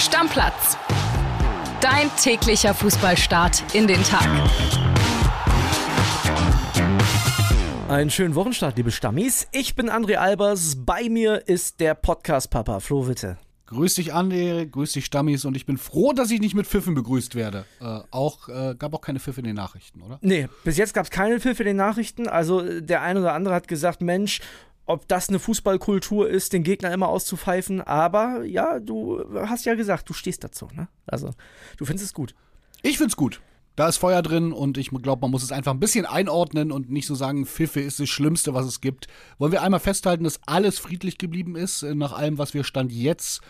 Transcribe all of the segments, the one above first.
Stammplatz. Dein täglicher Fußballstart in den Tag. Einen schönen Wochenstart, liebe Stammis. Ich bin André Albers. Bei mir ist der Podcast-Papa, Flo Witte. Grüß dich, André, grüß dich, Stammis. Und ich bin froh, dass ich nicht mit Pfiffen begrüßt werde. Äh, auch, äh, gab auch keine Pfiffe in den Nachrichten, oder? Nee, bis jetzt gab es keine Pfiffe in den Nachrichten. Also der eine oder andere hat gesagt, Mensch, ob das eine Fußballkultur ist, den Gegner immer auszupfeifen. Aber ja, du hast ja gesagt, du stehst dazu. Ne? Also du findest es gut. Ich find's gut. Da ist Feuer drin und ich glaube, man muss es einfach ein bisschen einordnen und nicht so sagen, Pfiffe ist das Schlimmste, was es gibt. Wollen wir einmal festhalten, dass alles friedlich geblieben ist, äh, nach allem, was wir Stand jetzt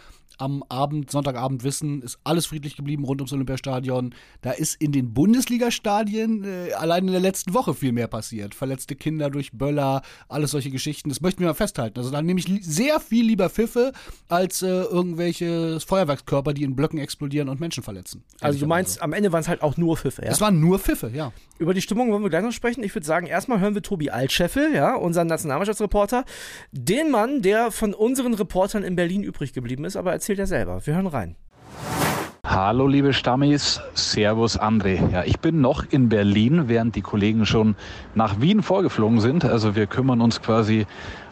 am Abend, Sonntagabend wissen, ist alles friedlich geblieben rund ums Olympiastadion. Da ist in den Bundesligastadien äh, allein in der letzten Woche viel mehr passiert. Verletzte Kinder durch Böller, alles solche Geschichten. Das möchten wir mal festhalten. Also da nehme ich sehr viel lieber Pfiffe als äh, irgendwelche Feuerwerkskörper, die in Blöcken explodieren und Menschen verletzen. Also du meinst, am Ende waren es halt auch nur Pfiffe, ja? Es waren nur Pfiffe, ja. Über die Stimmung wollen wir gleich noch sprechen. Ich würde sagen, erstmal hören wir Tobi Altscheffel, ja, unseren Nationalmannschaftsreporter. Den Mann, der von unseren Reportern in Berlin übrig geblieben ist, aber erzählt er selber. Wir hören rein. Hallo liebe Stammis, Servus André. Ja, ich bin noch in Berlin, während die Kollegen schon nach Wien vorgeflogen sind. Also wir kümmern uns quasi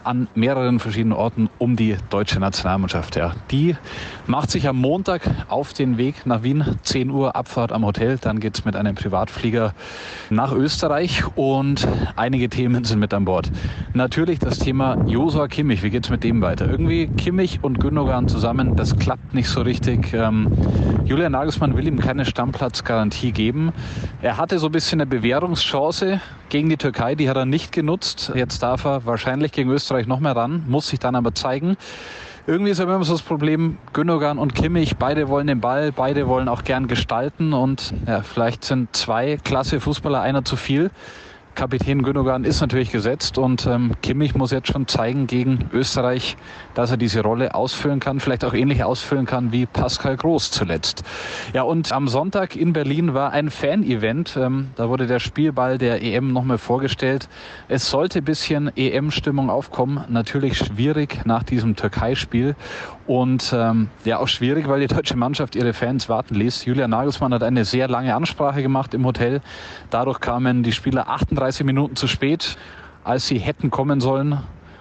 an mehreren verschiedenen Orten um die deutsche Nationalmannschaft. Ja. Die macht sich am Montag auf den Weg nach Wien, 10 Uhr Abfahrt am Hotel, dann geht es mit einem Privatflieger nach Österreich und einige Themen sind mit an Bord. Natürlich das Thema Josua Kimmich, wie geht es mit dem weiter? Irgendwie Kimmich und Gündogan zusammen, das klappt nicht so richtig. Ähm, Julian Nagelsmann will ihm keine Stammplatzgarantie geben. Er hatte so ein bisschen eine Bewährungschance gegen die Türkei, die hat er nicht genutzt. Jetzt darf er wahrscheinlich gegen Österreich Österreich noch mehr ran, muss sich dann aber zeigen. Irgendwie ist aber immer so das Problem, Gündogan und Kimmich, beide wollen den Ball, beide wollen auch gern gestalten und ja, vielleicht sind zwei klasse Fußballer einer zu viel. Kapitän Gündogan ist natürlich gesetzt und ähm, Kimmich muss jetzt schon zeigen gegen Österreich, dass er diese Rolle ausfüllen kann, vielleicht auch ähnlich ausfüllen kann wie Pascal Groß zuletzt. Ja, und am Sonntag in Berlin war ein Fan-Event. Ähm, da wurde der Spielball der EM nochmal vorgestellt. Es sollte ein bisschen EM-Stimmung aufkommen. Natürlich schwierig nach diesem Türkei-Spiel. Und ähm, ja, auch schwierig, weil die deutsche Mannschaft ihre Fans warten ließ. Julian Nagelsmann hat eine sehr lange Ansprache gemacht im Hotel. Dadurch kamen die Spieler 38 Minuten zu spät, als sie hätten kommen sollen.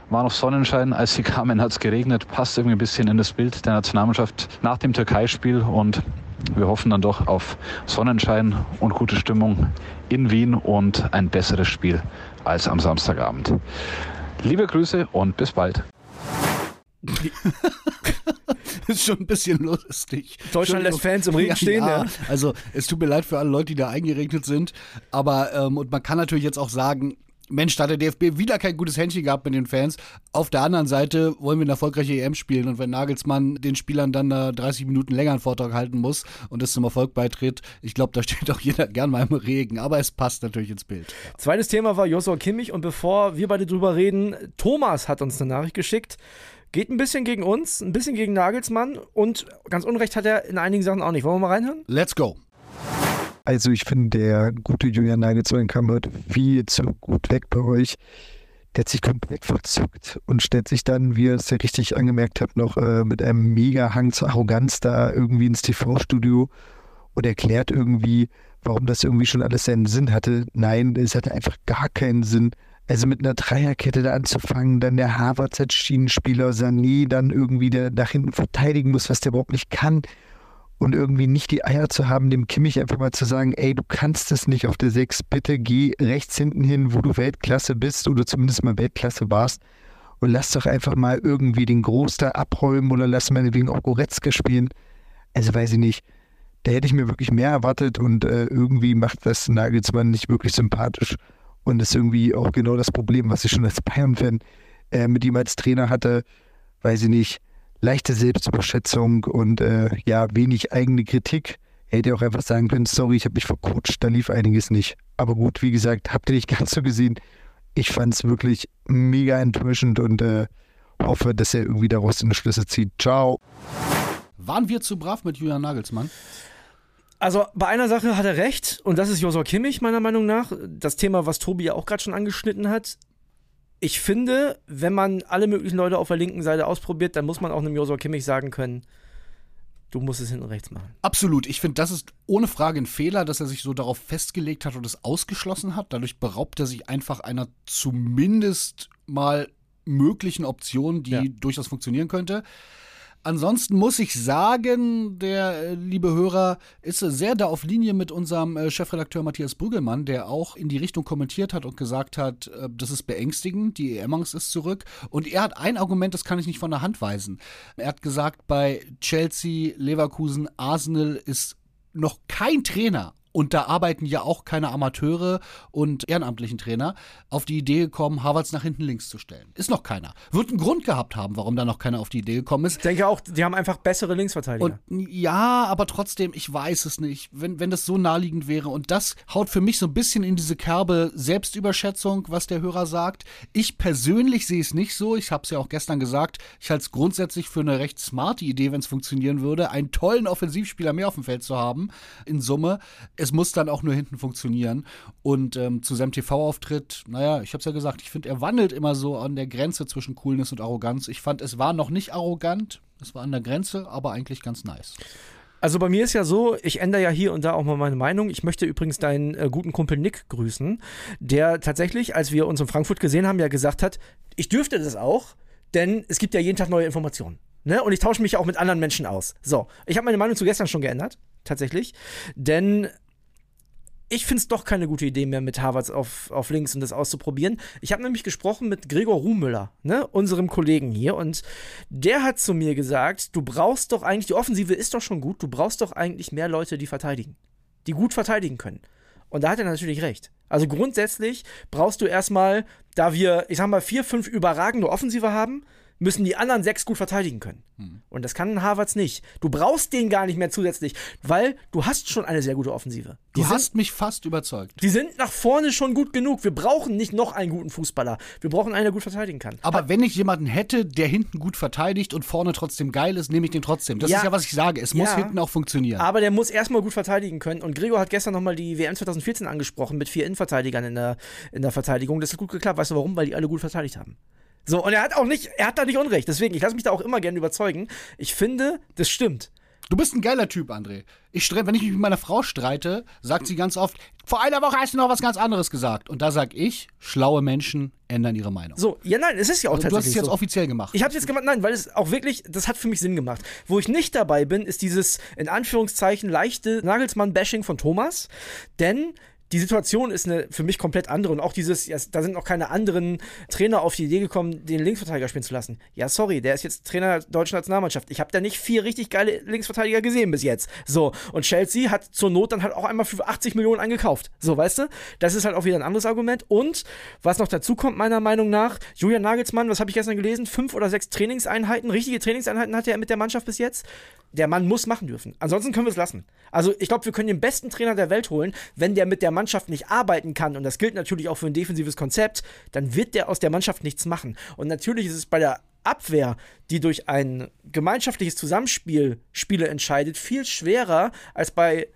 War noch Sonnenschein, als sie kamen, hat es geregnet. Passt irgendwie ein bisschen in das Bild der Nationalmannschaft nach dem Türkei-Spiel. Und wir hoffen dann doch auf Sonnenschein und gute Stimmung in Wien und ein besseres Spiel als am Samstagabend. Liebe Grüße und bis bald. ist schon ein bisschen lustig. Deutschland lässt Fans im Regen stehen, ja, ja. Also es tut mir leid für alle Leute, die da eingeregnet sind. Aber ähm, und man kann natürlich jetzt auch sagen, Mensch, da hat der DFB wieder kein gutes Händchen gehabt mit den Fans. Auf der anderen Seite wollen wir eine erfolgreiche EM spielen und wenn Nagelsmann den Spielern dann da 30 Minuten länger einen Vortrag halten muss und das zum Erfolg beitritt, ich glaube, da steht auch jeder gern mal im Regen, aber es passt natürlich ins Bild. Zweites Thema war Joshua Kimmich und bevor wir beide drüber reden, Thomas hat uns eine Nachricht geschickt. Geht ein bisschen gegen uns, ein bisschen gegen Nagelsmann und ganz Unrecht hat er in einigen Sachen auch nicht. Wollen wir mal reinhören? Let's go. Also ich finde, der gute Julian Nagelsmann kam heute viel zu gut weg bei euch. Der hat sich komplett verzückt und stellt sich dann, wie ihr es ja richtig angemerkt habt, noch äh, mit einem Mega-Hang zur Arroganz da irgendwie ins TV-Studio und erklärt irgendwie, warum das irgendwie schon alles seinen Sinn hatte. Nein, es hatte einfach gar keinen Sinn. Also mit einer Dreierkette da anzufangen, dann der Harvard als Schienenspieler, Sané dann irgendwie der nach hinten verteidigen muss, was der überhaupt nicht kann. Und irgendwie nicht die Eier zu haben, dem Kimmich einfach mal zu sagen, ey, du kannst es nicht auf der 6, bitte geh rechts hinten hin, wo du Weltklasse bist oder zumindest mal Weltklasse warst. Und lass doch einfach mal irgendwie den Groß da abräumen oder lass meinetwegen auch Goretzka spielen. Also weiß ich nicht. Da hätte ich mir wirklich mehr erwartet und äh, irgendwie macht das Nagelsmann nicht wirklich sympathisch. Und das ist irgendwie auch genau das Problem, was ich schon als Bayern-Fan äh, mit ihm als Trainer hatte. Weiß ich nicht, leichte Selbstüberschätzung und äh, ja, wenig eigene Kritik. Er hätte auch einfach sagen können, sorry, ich habe mich vercoacht, da lief einiges nicht. Aber gut, wie gesagt, habt ihr nicht ganz so gesehen. Ich fand es wirklich mega enttäuschend und äh, hoffe, dass er irgendwie daraus eine Schlüsse zieht. Ciao. Waren wir zu brav mit Julian Nagelsmann? Also bei einer Sache hat er recht und das ist Josua Kimmich meiner Meinung nach. Das Thema, was Tobi ja auch gerade schon angeschnitten hat. Ich finde, wenn man alle möglichen Leute auf der linken Seite ausprobiert, dann muss man auch einem Josua Kimmich sagen können, Du musst es hinten rechts machen. Absolut. Ich finde, das ist ohne Frage ein Fehler, dass er sich so darauf festgelegt hat und es ausgeschlossen hat. Dadurch beraubt er sich einfach einer zumindest mal möglichen Option, die Ja. durchaus funktionieren könnte. Ansonsten muss ich sagen, der äh, liebe Hörer ist sehr da auf Linie mit unserem äh, Chefredakteur Matthias Brüggelmann, der auch in die Richtung kommentiert hat und gesagt hat, äh, das ist beängstigend, die EM-Angst ist zurück. Und er hat ein Argument, das kann ich nicht von der Hand weisen. Er hat gesagt, bei Chelsea, Leverkusen, Arsenal ist noch kein Trainer und da arbeiten ja auch keine Amateure und ehrenamtlichen Trainer auf die Idee gekommen, Harvards nach hinten links zu stellen. Ist noch keiner. Wird einen Grund gehabt haben, warum da noch keiner auf die Idee gekommen ist. Ich denke auch, die haben einfach bessere Linksverteidiger. Und ja, aber trotzdem, ich weiß es nicht, wenn, wenn das so naheliegend wäre. Und das haut für mich so ein bisschen in diese Kerbe Selbstüberschätzung, was der Hörer sagt. Ich persönlich sehe es nicht so. Ich habe es ja auch gestern gesagt. Ich halte es grundsätzlich für eine recht smarte Idee, wenn es funktionieren würde, einen tollen Offensivspieler mehr auf dem Feld zu haben, in Summe. Es muss dann auch nur hinten funktionieren. Und ähm, zu seinem TV-Auftritt, naja, ich habe es ja gesagt, ich finde, er wandelt immer so an der Grenze zwischen Coolness und Arroganz. Ich fand, es war noch nicht arrogant. Es war an der Grenze, aber eigentlich ganz nice. Also bei mir ist ja so, ich ändere ja hier und da auch mal meine Meinung. Ich möchte übrigens deinen äh, guten Kumpel Nick grüßen, der tatsächlich, als wir uns in Frankfurt gesehen haben, ja gesagt hat, ich dürfte das auch, denn es gibt ja jeden Tag neue Informationen. Ne? Und ich tausche mich auch mit anderen Menschen aus. So, ich habe meine Meinung zu gestern schon geändert, tatsächlich. Denn ich finde es doch keine gute Idee mehr, mit Harvards auf, auf links und das auszuprobieren. Ich habe nämlich gesprochen mit Gregor Ruhmüller, ne, unserem Kollegen hier, und der hat zu mir gesagt, du brauchst doch eigentlich, die Offensive ist doch schon gut, du brauchst doch eigentlich mehr Leute, die verteidigen, die gut verteidigen können. Und da hat er natürlich recht. Also grundsätzlich brauchst du erstmal, da wir, ich sag mal, vier, fünf überragende Offensive haben, müssen die anderen sechs gut verteidigen können. Und das kann Harvards nicht. Du brauchst den gar nicht mehr zusätzlich, weil du hast schon eine sehr gute Offensive. Die Du sind, hast mich fast überzeugt. die sind nach vorne schon gut genug. Wir brauchen nicht noch einen guten Fußballer. Wir brauchen einen, der gut verteidigen kann. Aber wenn ich jemanden hätte, der hinten gut verteidigt und vorne trotzdem geil ist, nehme ich den trotzdem. Das Ja. ist ja, was ich sage. Es muss Ja. hinten auch funktionieren. Aber der muss erstmal gut verteidigen können. Und Gregor hat gestern nochmal die WM 2014 angesprochen mit vier Innenverteidigern in der, in der Verteidigung. Das hat gut geklappt. Weißt du warum? Weil die alle gut verteidigt haben. So, und er hat auch nicht, er hat da nicht Unrecht. Deswegen, ich lasse mich da auch immer gerne überzeugen. Ich finde, das stimmt. Du bist ein geiler Typ, André. Ich wenn ich mich mit meiner Frau streite, sagt sie ganz oft, vor einer Woche hast du noch was ganz anderes gesagt. Und da sag ich, schlaue Menschen ändern ihre Meinung. So, ja, nein, es ist ja auch du hast tatsächlich es jetzt so. offiziell gemacht. Ich habe jetzt gemacht, nein, weil es auch wirklich, das hat für mich Sinn gemacht. Wo ich nicht dabei bin, ist dieses in Anführungszeichen leichte Nagelsmann-Bashing von Thomas, denn die Situation ist eine für mich komplett andere und auch dieses, ja, da sind noch keine anderen Trainer auf die Idee gekommen, den Linksverteidiger spielen zu lassen. Ja, sorry, der ist jetzt Trainer der deutschen Nationalmannschaft. Ich habe da nicht vier richtig geile Linksverteidiger gesehen bis jetzt. So, und Chelsea hat zur Not dann halt auch einmal für 80 Millionen eingekauft. So, weißt du? Das ist halt auch wieder ein anderes Argument. Und was noch dazu kommt, meiner Meinung nach, Julian Nagelsmann, was habe ich gestern gelesen? Fünf oder sechs Trainingseinheiten, richtige Trainingseinheiten hatte er mit der Mannschaft bis jetzt. Der Mann muss machen dürfen. Ansonsten können wir es lassen. Also, ich glaube, wir können den besten Trainer der Welt holen. Wenn der mit der Mannschaft nicht arbeiten kann, und das gilt natürlich auch für ein defensives Konzept, dann wird der aus der Mannschaft nichts machen. Und natürlich ist es bei der Abwehr, die durch ein gemeinschaftliches Zusammenspiel Spiele entscheidet, viel schwerer als bei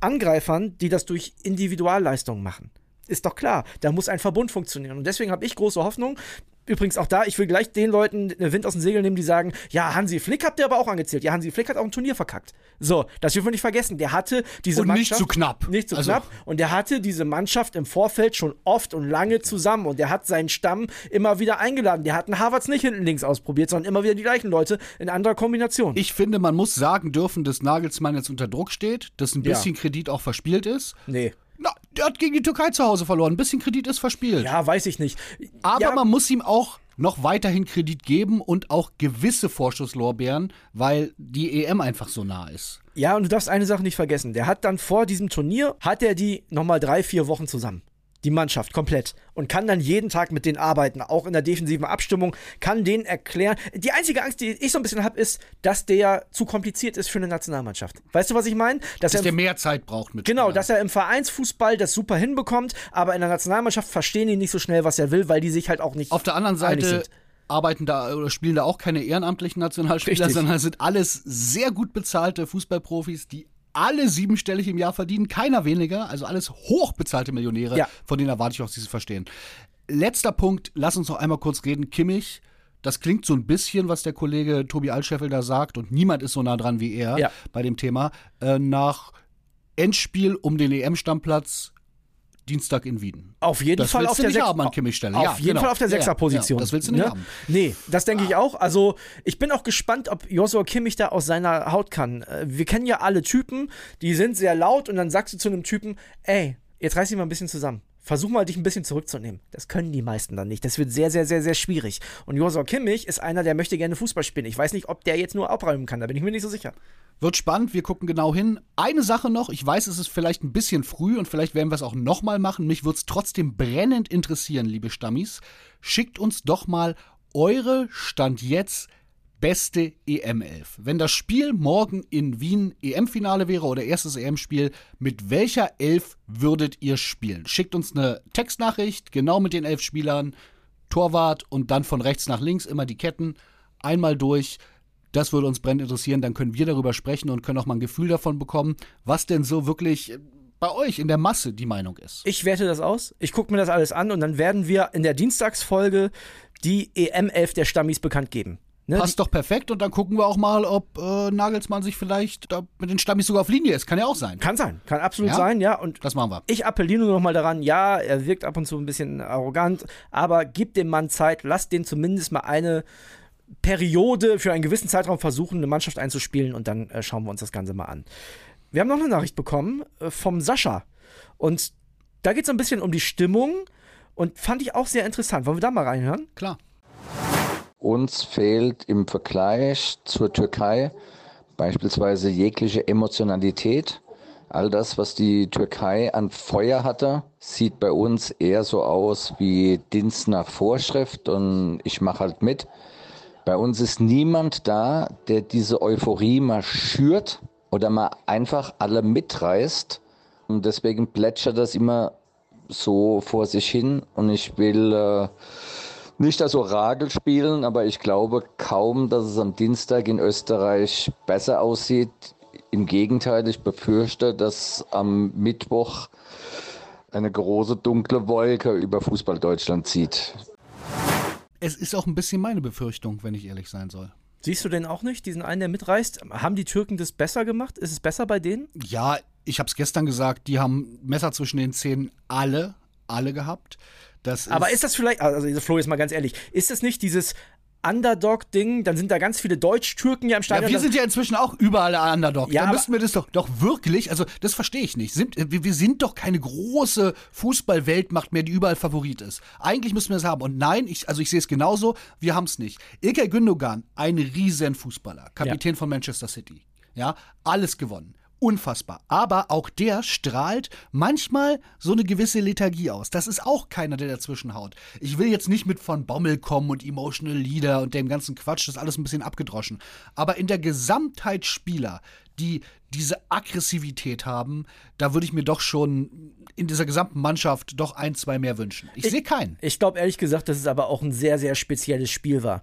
Angreifern, die das durch Individualleistungen machen. Ist doch klar, da muss ein Verbund funktionieren. Und deswegen habe ich große Hoffnung. Übrigens auch da, ich will gleich den Leuten Wind aus den Segeln nehmen, die sagen, ja, Hansi Flick habt ihr aber auch angezählt. Ja, Hansi Flick hat auch ein Turnier verkackt. So, das dürfen wir nicht vergessen. Der hatte diese Und nicht Mannschaft... zu knapp. Nicht zu Also- knapp. Und der hatte diese Mannschaft im Vorfeld schon oft und lange zusammen. Und der hat seinen Stamm immer wieder eingeladen. Der hat einen Harvards nicht hinten links ausprobiert, sondern immer wieder die gleichen Leute in anderer Kombination. Ich finde, man muss sagen dürfen, dass Nagelsmann jetzt unter Druck steht, dass ein Ja. bisschen Kredit auch verspielt ist. nee. Na, der hat gegen die Türkei zu Hause verloren. Ein bisschen Kredit ist verspielt. Ja, weiß ich nicht. Aber ja, man muss ihm auch noch weiterhin Kredit geben und auch gewisse Vorschusslorbeeren, weil die EM einfach so nah ist. Ja, und du darfst eine Sache nicht vergessen. Der hat dann vor diesem Turnier, hat er die nochmal drei, vier Wochen zusammen. Die Mannschaft komplett. Und kann dann jeden Tag mit denen arbeiten, auch in der defensiven Abstimmung, kann denen erklären. Die einzige Angst, die ich so ein bisschen habe, ist, dass der zu kompliziert ist für eine Nationalmannschaft. Weißt du, was ich meine? Dass, Dass er der im- mehr Zeit braucht mit Genau, Spielern. dass er im Vereinsfußball das super hinbekommt, aber in der Nationalmannschaft verstehen die nicht so schnell, was er will, weil die sich halt auch nicht. Auf der anderen Seite arbeiten da oder spielen da auch keine ehrenamtlichen Nationalspieler, Richtig. sondern sind alles sehr gut bezahlte Fußballprofis, die alle siebenstellig im Jahr verdienen, keiner weniger, also alles hochbezahlte Millionäre, Ja. von denen erwarte ich auch, dass sie es verstehen. Letzter Punkt, lass uns noch einmal kurz reden. Kimmich, Das klingt so ein bisschen, was der Kollege Tobi Altscheffel da sagt, und niemand ist so nah dran wie er Ja. bei dem Thema, äh, nach Endspiel um den EM-Stammplatz Dienstag in Wien. Auf jeden Das Fall auf der haben. Auf Ja, jeden genau. Fall auf der. Sechserposition. Ja, das willst du nicht ne? haben. Nee, das denke ich auch. Also, ich bin auch gespannt, ob Joshua Kimmich da aus seiner Haut kann. Äh, Wir kennen ja alle Typen, die sind sehr laut und dann sagst du zu einem Typen, ey, jetzt reiß dich mal ein bisschen zusammen. Versuch mal, dich ein bisschen zurückzunehmen. Das können die meisten dann nicht. Das wird sehr, sehr, sehr, sehr schwierig. Und Joshua Kimmich ist einer, der möchte gerne Fußball spielen. Ich weiß nicht, ob der jetzt nur abräumen kann. Da bin ich mir nicht so sicher. Wird spannend, wir gucken genau hin. Eine Sache noch, ich weiß, es ist vielleicht ein bisschen früh und vielleicht werden wir es auch nochmal machen. Mich würde es trotzdem brennend interessieren, liebe Stammis. Schickt uns doch mal eure Stand jetzt beste EM11. Wenn das Spiel morgen in Wien EM-Finale wäre oder erstes EM-Spiel, mit welcher Elf würdet ihr spielen? Schickt uns eine Textnachricht, genau mit den elf Spielern, Torwart und dann von rechts nach links immer die Ketten. Einmal durch. Das würde uns brennend interessieren. Dann können wir darüber sprechen und können auch mal ein Gefühl davon bekommen, was denn so wirklich bei euch in der Masse die Meinung ist. Ich werte das aus. Ich gucke mir das alles an und dann werden wir in der Dienstagsfolge die EM11 der Stammis bekannt geben. Ne? Passt doch perfekt und dann gucken wir auch mal, ob äh, Nagelsmann sich vielleicht da mit den Stammis sogar auf Linie ist. Kann ja auch sein. Kann sein, kann absolut Ja? sein, ja. Und Das machen wir. ich appelliere nur noch mal daran, ja, er wirkt ab und zu ein bisschen arrogant, aber gib dem Mann Zeit, lass den zumindest mal eine Periode für einen gewissen Zeitraum versuchen, eine Mannschaft einzuspielen und dann äh, schauen wir uns das Ganze mal an. Wir haben noch eine Nachricht bekommen äh, vom Sascha und da geht es ein bisschen um die Stimmung und fand ich auch sehr interessant. Wollen wir da mal reinhören? Klar. Uns fehlt im Vergleich zur Türkei beispielsweise jegliche Emotionalität. All das, was die Türkei an Feuer hatte, sieht bei uns eher so aus wie Dienst nach Vorschrift und ich mache halt mit. Bei uns ist niemand da, der diese Euphorie mal schürt oder mal einfach alle mitreißt. Und deswegen plätschert das immer so vor sich hin und ich will äh, nicht das Orakel spielen, aber ich glaube kaum, dass es am Dienstag in Österreich besser aussieht. Im Gegenteil, ich befürchte, dass am Mittwoch eine große dunkle Wolke über Fußball Deutschland zieht. Es ist auch ein bisschen meine Befürchtung, wenn ich ehrlich sein soll. Siehst du denn auch nicht, diesen einen, der mitreist? Haben die Türken das besser gemacht? Ist es besser bei denen? Ja, ich habe es gestern gesagt, die haben Messer zwischen den Zähnen alle, alle gehabt. Das Aber ist das vielleicht, also Flo, jetzt mal ganz ehrlich, ist das nicht dieses Underdog-Ding? Dann sind da ganz viele Deutsch-Türken ja im Ja, Stadion. wir sind ja inzwischen auch überall der Underdog. Ja, da müssten wir das doch, doch wirklich, also das verstehe ich nicht. Sind, wir, wir sind doch keine große Fußball-Weltmacht mehr, die überall Favorit ist. Eigentlich müssen wir es haben. Und nein, ich, also ich sehe es genauso, wir haben es nicht. Ilkay Gündogan, ein riesen Fußballer, Kapitän von Manchester City. Ja, alles gewonnen. Unfassbar. Aber auch der strahlt manchmal so eine gewisse Lethargie aus. Das ist auch keiner, der dazwischen haut. Ich will jetzt nicht mit von Bommel kommen und Emotional Leader und dem ganzen Quatsch, das ist alles ein bisschen abgedroschen. Aber in der Gesamtheit Spieler, die diese Aggressivität haben, da würde ich mir doch schon in dieser gesamten Mannschaft doch ein, zwei mehr wünschen. Ich, sehe keinen. Ich glaube ehrlich gesagt, dass es aber auch ein sehr, sehr spezielles Spiel war.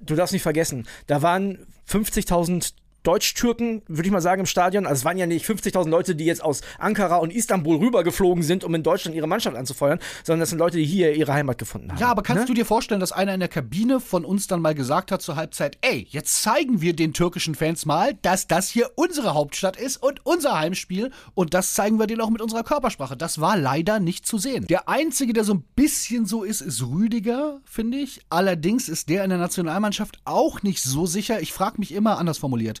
Du darfst nicht vergessen, da waren 50.000 Deutsch-Türken, würde ich mal sagen, im Stadion. Also es waren ja nicht 50.000 Leute, die jetzt aus Ankara und Istanbul rübergeflogen sind, um in Deutschland ihre Mannschaft anzufeuern, sondern das sind Leute, die hier ihre Heimat gefunden haben. Ja, aber kannst ne? du dir vorstellen, dass einer in der Kabine von uns dann mal gesagt hat zur Halbzeit, ey, jetzt zeigen wir den türkischen Fans mal, dass das hier unsere Hauptstadt ist und unser Heimspiel und das zeigen wir denen auch mit unserer Körpersprache. Das war leider nicht zu sehen. Der einzige, der so ein bisschen so ist, ist Rüdiger, finde ich. Allerdings ist der in der Nationalmannschaft auch nicht so sicher. Ich frage mich immer anders formuliert.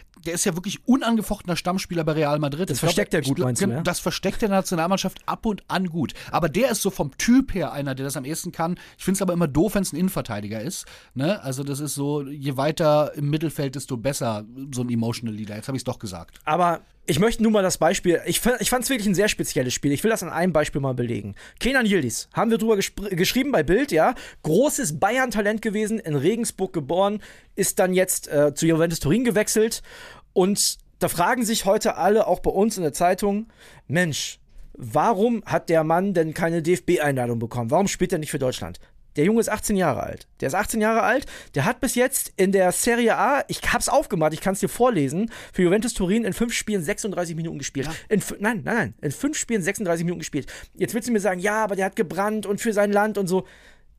Der ist ja wirklich unangefochtener Stammspieler bei Real Madrid. Das Ich glaub, versteckt er ich gut, glaub, meinst du, ja? Das versteckt der Nationalmannschaft ab und an gut. Aber der ist so vom Typ her einer, der das am ehesten kann. Ich finde es aber immer doof, wenn es ein Innenverteidiger ist. Ne? Also das ist so, je weiter im Mittelfeld, desto besser so ein Emotional Leader. Jetzt habe ich es doch gesagt. Aber ich möchte nun mal das Beispiel, ich, ich fand es wirklich ein sehr spezielles Spiel. Ich will das an einem Beispiel mal belegen. Kenan Yildiz, haben wir drüber geschrieben bei Bild, ja. Großes Bayern-Talent gewesen, in Regensburg geboren, ist dann jetzt äh, zu Juventus Turin gewechselt. Und da fragen sich heute alle, auch bei uns in der Zeitung, Mensch, warum hat der Mann denn keine DFB-Einladung bekommen? Warum spielt er nicht für Deutschland? Der Junge ist 18 Jahre alt. Der ist 18 Jahre alt. Der hat bis jetzt in der Serie A, ich hab's aufgemacht, ich kann es dir vorlesen, für Juventus Turin in fünf Spielen 36 Minuten gespielt. In, fü- nein, nein, nein, in fünf Spielen 36 Minuten gespielt. Jetzt willst du mir sagen, ja, aber der hat gebrannt und für sein Land und so.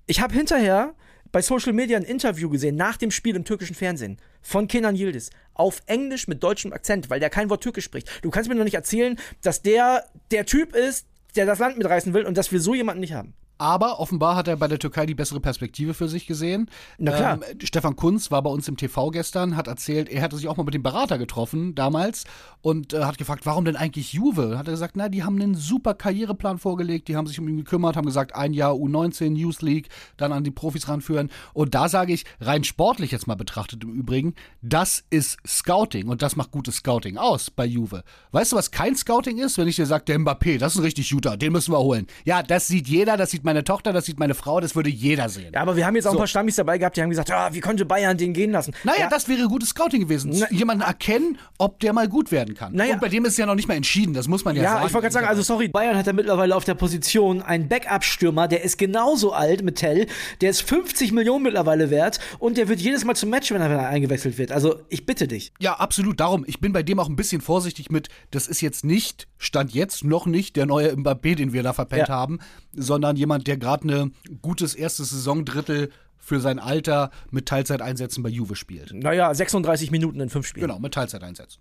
Ich habe hinterher bei Social Media ein Interview gesehen nach dem Spiel im türkischen Fernsehen von Kenan Yildiz auf Englisch mit deutschem Akzent, weil der kein Wort Türkisch spricht. Du kannst mir noch nicht erzählen, dass der der Typ ist, der das Land mitreißen will und dass wir so jemanden nicht haben. Aber offenbar hat er bei der Türkei die bessere Perspektive für sich gesehen. Na klar. Ähm, Stefan Kunz war bei uns im TV gestern, hat erzählt, er hatte sich auch mal mit dem Berater getroffen damals und äh, hat gefragt, warum denn eigentlich Juve? Hat er gesagt, na, die haben einen super Karriereplan vorgelegt, die haben sich um ihn gekümmert, haben gesagt, ein Jahr U19, News League, dann an die Profis ranführen. Und da sage ich, rein sportlich jetzt mal betrachtet im Übrigen, das ist Scouting und das macht gutes Scouting aus bei Juve. Weißt du, was kein Scouting ist? Wenn ich dir sage, der Mbappé, das ist ein richtig guter, den müssen wir holen. Ja, das sieht jeder, das sieht meine Tochter, das sieht meine Frau, das würde jeder sehen. Ja, aber wir haben jetzt auch So. ein paar Stammis dabei gehabt, die haben gesagt, ah, wie konnte Bayern den gehen lassen? Naja, ja, das wäre gutes Scouting gewesen. Na- Jemanden erkennen, ob der mal gut werden kann. Naja. Und bei dem ist es ja noch nicht mal entschieden, das muss man ja, Ja, sagen. ich wollte gerade sagen, also sorry, Bayern hat ja mittlerweile auf der Position einen Backup-Stürmer, der ist genauso alt mit Tell, der ist 50 Millionen mittlerweile wert und der wird jedes Mal zum Match, wenn er, wenn er eingewechselt wird. Also ich bitte dich. Ja, absolut. Darum, ich bin bei dem auch ein bisschen vorsichtig mit, das ist jetzt nicht, stand jetzt noch nicht der neue Mbappé, den wir da verpennt Ja. haben, sondern jemand, der gerade ein gutes erstes Saisondrittel für sein Alter mit Teilzeiteinsätzen bei Juve spielt. Naja, 36 Minuten in fünf Spielen. Genau, mit Teilzeiteinsätzen.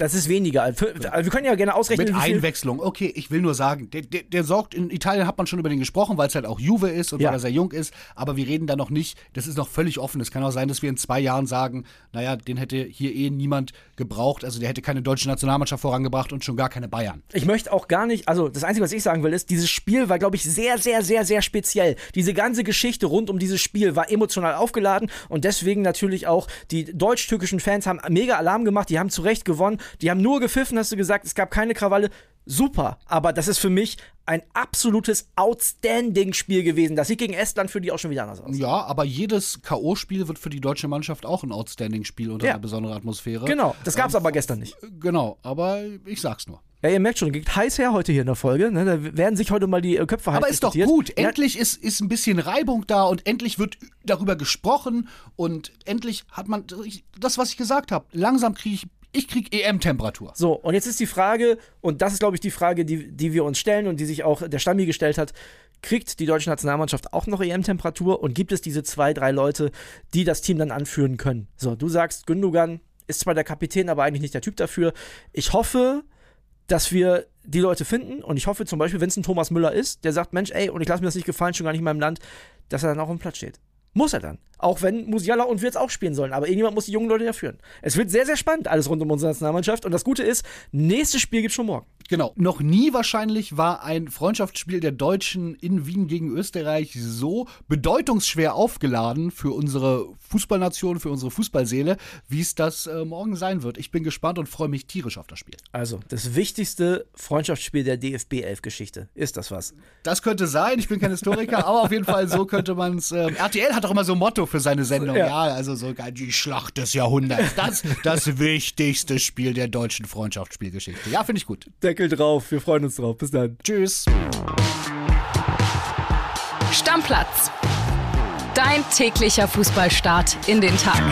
Das ist weniger. Also wir können ja gerne ausrechnen, Mit. Einwechslung. Okay, ich will nur sagen, der, der, der sorgt, in Italien hat man schon über den gesprochen, weil es halt auch Juve ist und Ja. weil er sehr jung ist, aber wir reden da noch nicht, das ist noch völlig offen. Es kann auch sein, dass wir in zwei Jahren sagen, naja, den hätte hier eh niemand gebraucht, also der hätte keine deutsche Nationalmannschaft vorangebracht und schon gar keine Bayern. Ich möchte auch gar nicht, also das Einzige, was ich sagen will, ist, dieses Spiel war, glaube ich, sehr, sehr, sehr, sehr speziell. Diese ganze Geschichte rund um dieses Spiel war emotional aufgeladen und deswegen natürlich auch die deutsch-türkischen Fans haben mega Alarm gemacht, die haben zu Recht gewonnen, die haben nur gepfiffen, hast du gesagt, es gab keine Krawalle. Super, aber das ist für mich ein absolutes Outstanding-Spiel gewesen. Das sieht gegen Estland für die auch schon wieder anders aus. Ja, aber jedes K.O.-Spiel wird für die deutsche Mannschaft auch ein Outstanding-Spiel unter Ja. einer besonderen Atmosphäre. Genau, das gab es aber gestern nicht. Genau, aber ich sag's nur. Ja, ihr merkt schon, geht heiß her heute hier in der Folge. Ne? Da werden sich heute mal die äh, Köpfe heiß Aber ist doch gut. Ja, Endlich ist, ist ein bisschen Reibung da und endlich wird darüber gesprochen und endlich hat man das, was ich gesagt habe. Langsam kriege ich, ich krieg EM-Temperatur. So, und jetzt ist die Frage, und das ist, glaube ich, die Frage, die, die wir uns stellen und die sich auch der Stammi gestellt hat, kriegt die deutsche Nationalmannschaft auch noch EM-Temperatur und gibt es diese zwei, drei Leute, die das Team dann anführen können? So, du sagst, Gündogan ist zwar der Kapitän, aber eigentlich nicht der Typ dafür. Ich hoffe, dass wir die Leute finden und ich hoffe zum Beispiel, wenn es ein Thomas Müller ist, der sagt, Mensch, ey, und ich lasse mir das nicht gefallen, schon gar nicht in meinem Land, dass er dann auch im Platz steht. Muss er dann. Auch wenn Musiala und Wirtz auch spielen sollen. Aber irgendjemand muss die jungen Leute ja führen. Es wird sehr, sehr spannend, alles rund um unsere Nationalmannschaft. Und das Gute ist, nächstes Spiel gibt's schon morgen. Genau. Noch nie wahrscheinlich war ein Freundschaftsspiel der Deutschen in Wien gegen Österreich so bedeutungsschwer aufgeladen für unsere Fußballnation, für unsere Fußballseele, wie es das äh, morgen sein wird. Ich bin gespannt und freue mich tierisch auf das Spiel. Also, das wichtigste Freundschaftsspiel der DFB 11 Geschichte. Ist das was? Das könnte sein, ich bin kein Historiker, aber auf jeden Fall so könnte man es. Ähm, RTL hat auch immer so ein Motto für seine Sendung. Ja. Ja, also so die Schlacht des Jahrhunderts. Das, das wichtigste Spiel der deutschen Freundschaftsspielgeschichte. Ja, finde ich gut. Deckel drauf. Wir freuen uns drauf. Bis dann. Tschüss. Stammplatz. Dein täglicher Fußballstart in den Tag.